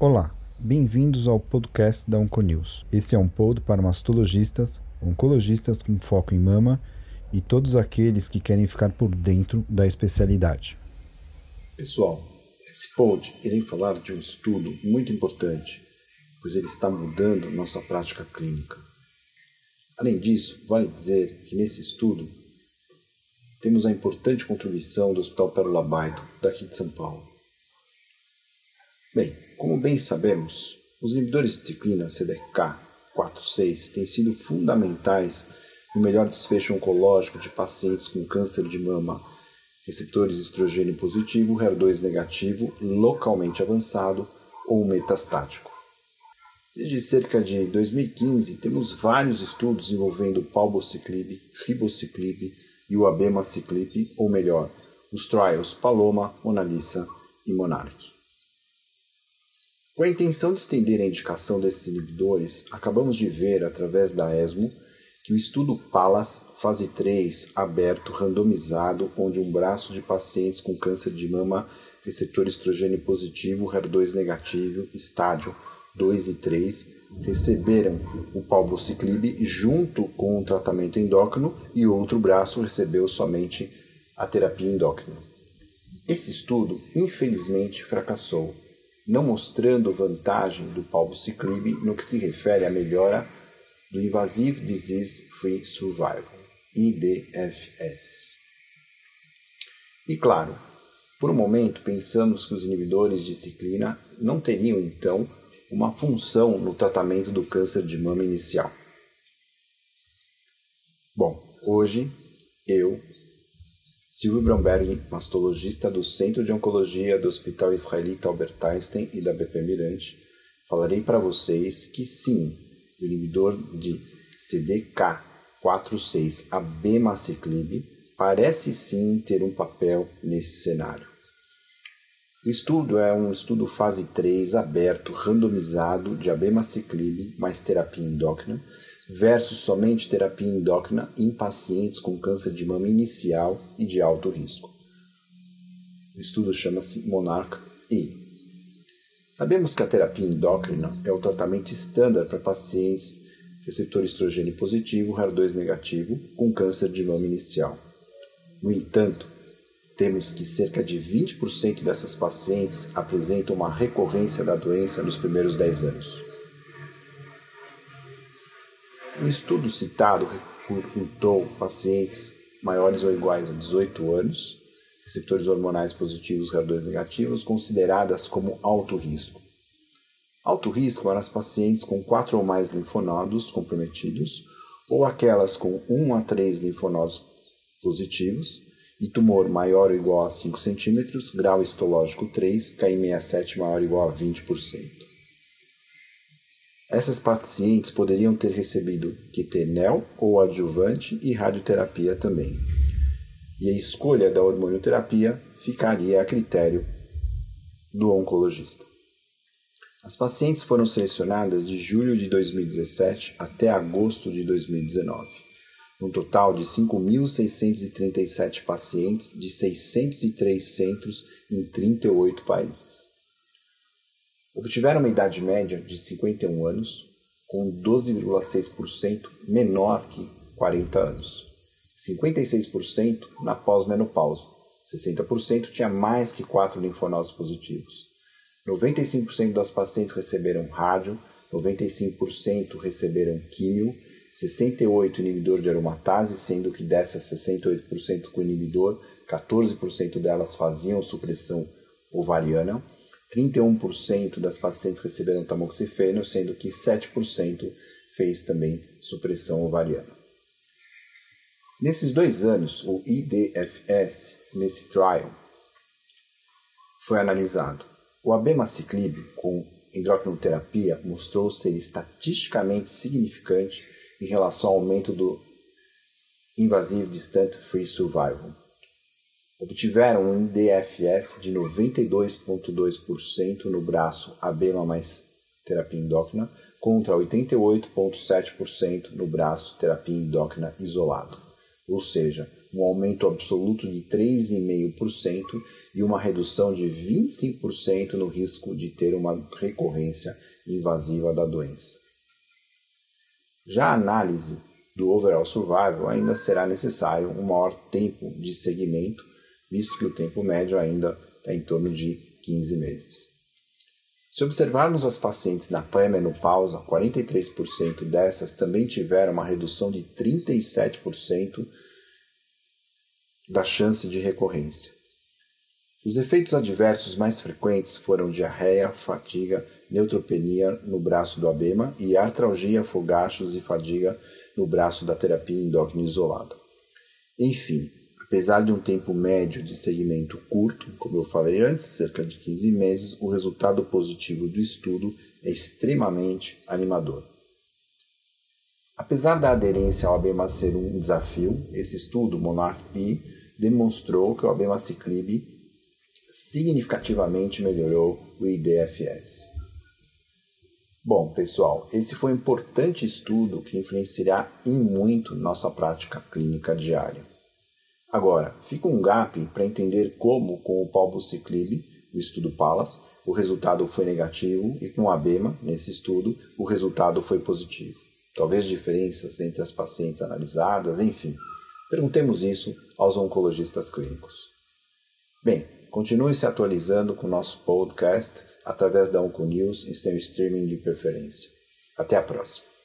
Olá, bem-vindos ao podcast da Onconews. Esse é um pod para mastologistas, oncologistas com foco em mama e todos aqueles que querem ficar por dentro da especialidade. Pessoal, esse pod irei falar de um estudo muito importante, pois ele está mudando nossa prática clínica. Além disso, vale dizer que nesse estudo temos a importante contribuição do Hospital Pérola Baito, daqui de São Paulo. Bem, como bem sabemos, os inibidores de ciclina CDK 4-6 têm sido fundamentais no melhor desfecho oncológico de pacientes com câncer de mama, receptores estrogênio positivo, HER2 negativo, localmente avançado ou metastático. Desde cerca de 2015, temos vários estudos envolvendo palbociclib, ribociclib e o abemaciclib, ou melhor, os trials Paloma, Mona Lisa e Monarch. Com a intenção de estender a indicação desses inibidores, acabamos de ver, através da ESMO, que o estudo PALAS, fase 3, aberto, randomizado, onde um braço de pacientes com câncer de mama, receptor estrogênio positivo, HER2 negativo, estádio 2 e 3, receberam o palbociclib junto com o tratamento endócrino e outro braço recebeu somente a terapia endócrina. Esse estudo, infelizmente, fracassou, não mostrando vantagem do palbociclib no que se refere à melhora do Invasive Disease Free Survival, IDFS. E claro, por um momento pensamos que os inibidores de ciclina não teriam então uma função no tratamento do câncer de mama inicial. Bom, hoje eu, Silvio Bromberg, mastologista do Centro de Oncologia do Hospital Israelita Albert Einstein e da BP Mirante, falarei para vocês que sim, o inibidor de CDK4/6 abemaciclib parece sim ter um papel nesse cenário. O estudo é um estudo fase 3 aberto, randomizado de abemaciclib mais terapia endócrina versus somente terapia endócrina em pacientes com câncer de mama inicial e de alto risco. O estudo chama-se Monarch E. Sabemos que a terapia endócrina é o tratamento estándar para pacientes receptor estrogênio positivo, HER2 negativo, com câncer de mama inicial. No entanto, temos que cerca de 20% dessas pacientes apresentam uma recorrência da doença nos primeiros 10 anos. O estudo citado recrutou pacientes maiores ou iguais a 18 anos, receptores hormonais positivos HER2 negativos, consideradas como alto risco. Alto risco eram as pacientes com 4 ou mais linfonodos comprometidos, ou aquelas com 1 a 3 linfonodos positivos, e tumor maior ou igual a 5 cm, grau histológico 3, KI67 maior ou igual a 20%. Essas pacientes poderiam ter recebido quetenel ou adjuvante e radioterapia também. E a escolha da hormonioterapia ficaria a critério do oncologista. As pacientes foram selecionadas de julho de 2017 até agosto de 2019 um total de 5.637 pacientes de 603 centros em 38 países. Obtiveram uma idade média de 51 anos, com 12,6% menor que 40 anos, 56% na pós-menopausa, 60% tinha mais que 4 linfonodos positivos, 95% das pacientes receberam rádio, 95% receberam químio 68 inibidor de aromatase, sendo que dessas 68% com inibidor, 14% delas faziam supressão ovariana, 31% das pacientes receberam tamoxifeno, sendo que 7% fez também supressão ovariana. Nesses dois anos, o IDFS, nesse trial, foi analisado. O abemaciclib com endocrinoterapia mostrou ser estatisticamente significante em relação ao aumento do Invasive Distant Free Survival. Obtiveram um DFS de 92,2% no braço ABEMA mais terapia endócrina contra 88,7% no braço terapia endócrina isolado, ou seja, um aumento absoluto de 3,5% e uma redução de 25% no risco de ter uma recorrência invasiva da doença. Já a análise do overall survival ainda será necessário um maior tempo de segmento, visto que o tempo médio ainda está em torno de 15 meses. Se observarmos as pacientes na pré-menopausa, 43% dessas também tiveram uma redução de 37% da chance de recorrência. Os efeitos adversos mais frequentes foram diarreia, fadiga, neutropenia no braço do abema e artralgia, fogachos e fadiga no braço da terapia endócrina isolada. Enfim, apesar de um tempo médio de segmento curto, como eu falei antes, cerca de 15 meses, o resultado positivo do estudo é extremamente animador. Apesar da aderência ao abema ser um desafio, esse estudo, Monarch P, demonstrou que o abemaciclib significativamente melhorou o IDFS. Bom, pessoal, esse foi um importante estudo que influenciará em muito nossa prática clínica diária. Agora, fica um gap para entender como, com o palbociclib, o estudo PALAS, o resultado foi negativo e com o ABEMA, nesse estudo, o resultado foi positivo. Talvez diferenças entre as pacientes analisadas, enfim. Perguntemos isso aos oncologistas clínicos. Bem, continue se atualizando com o nosso podcast através da Onconews em seu streaming de preferência. Até a próxima!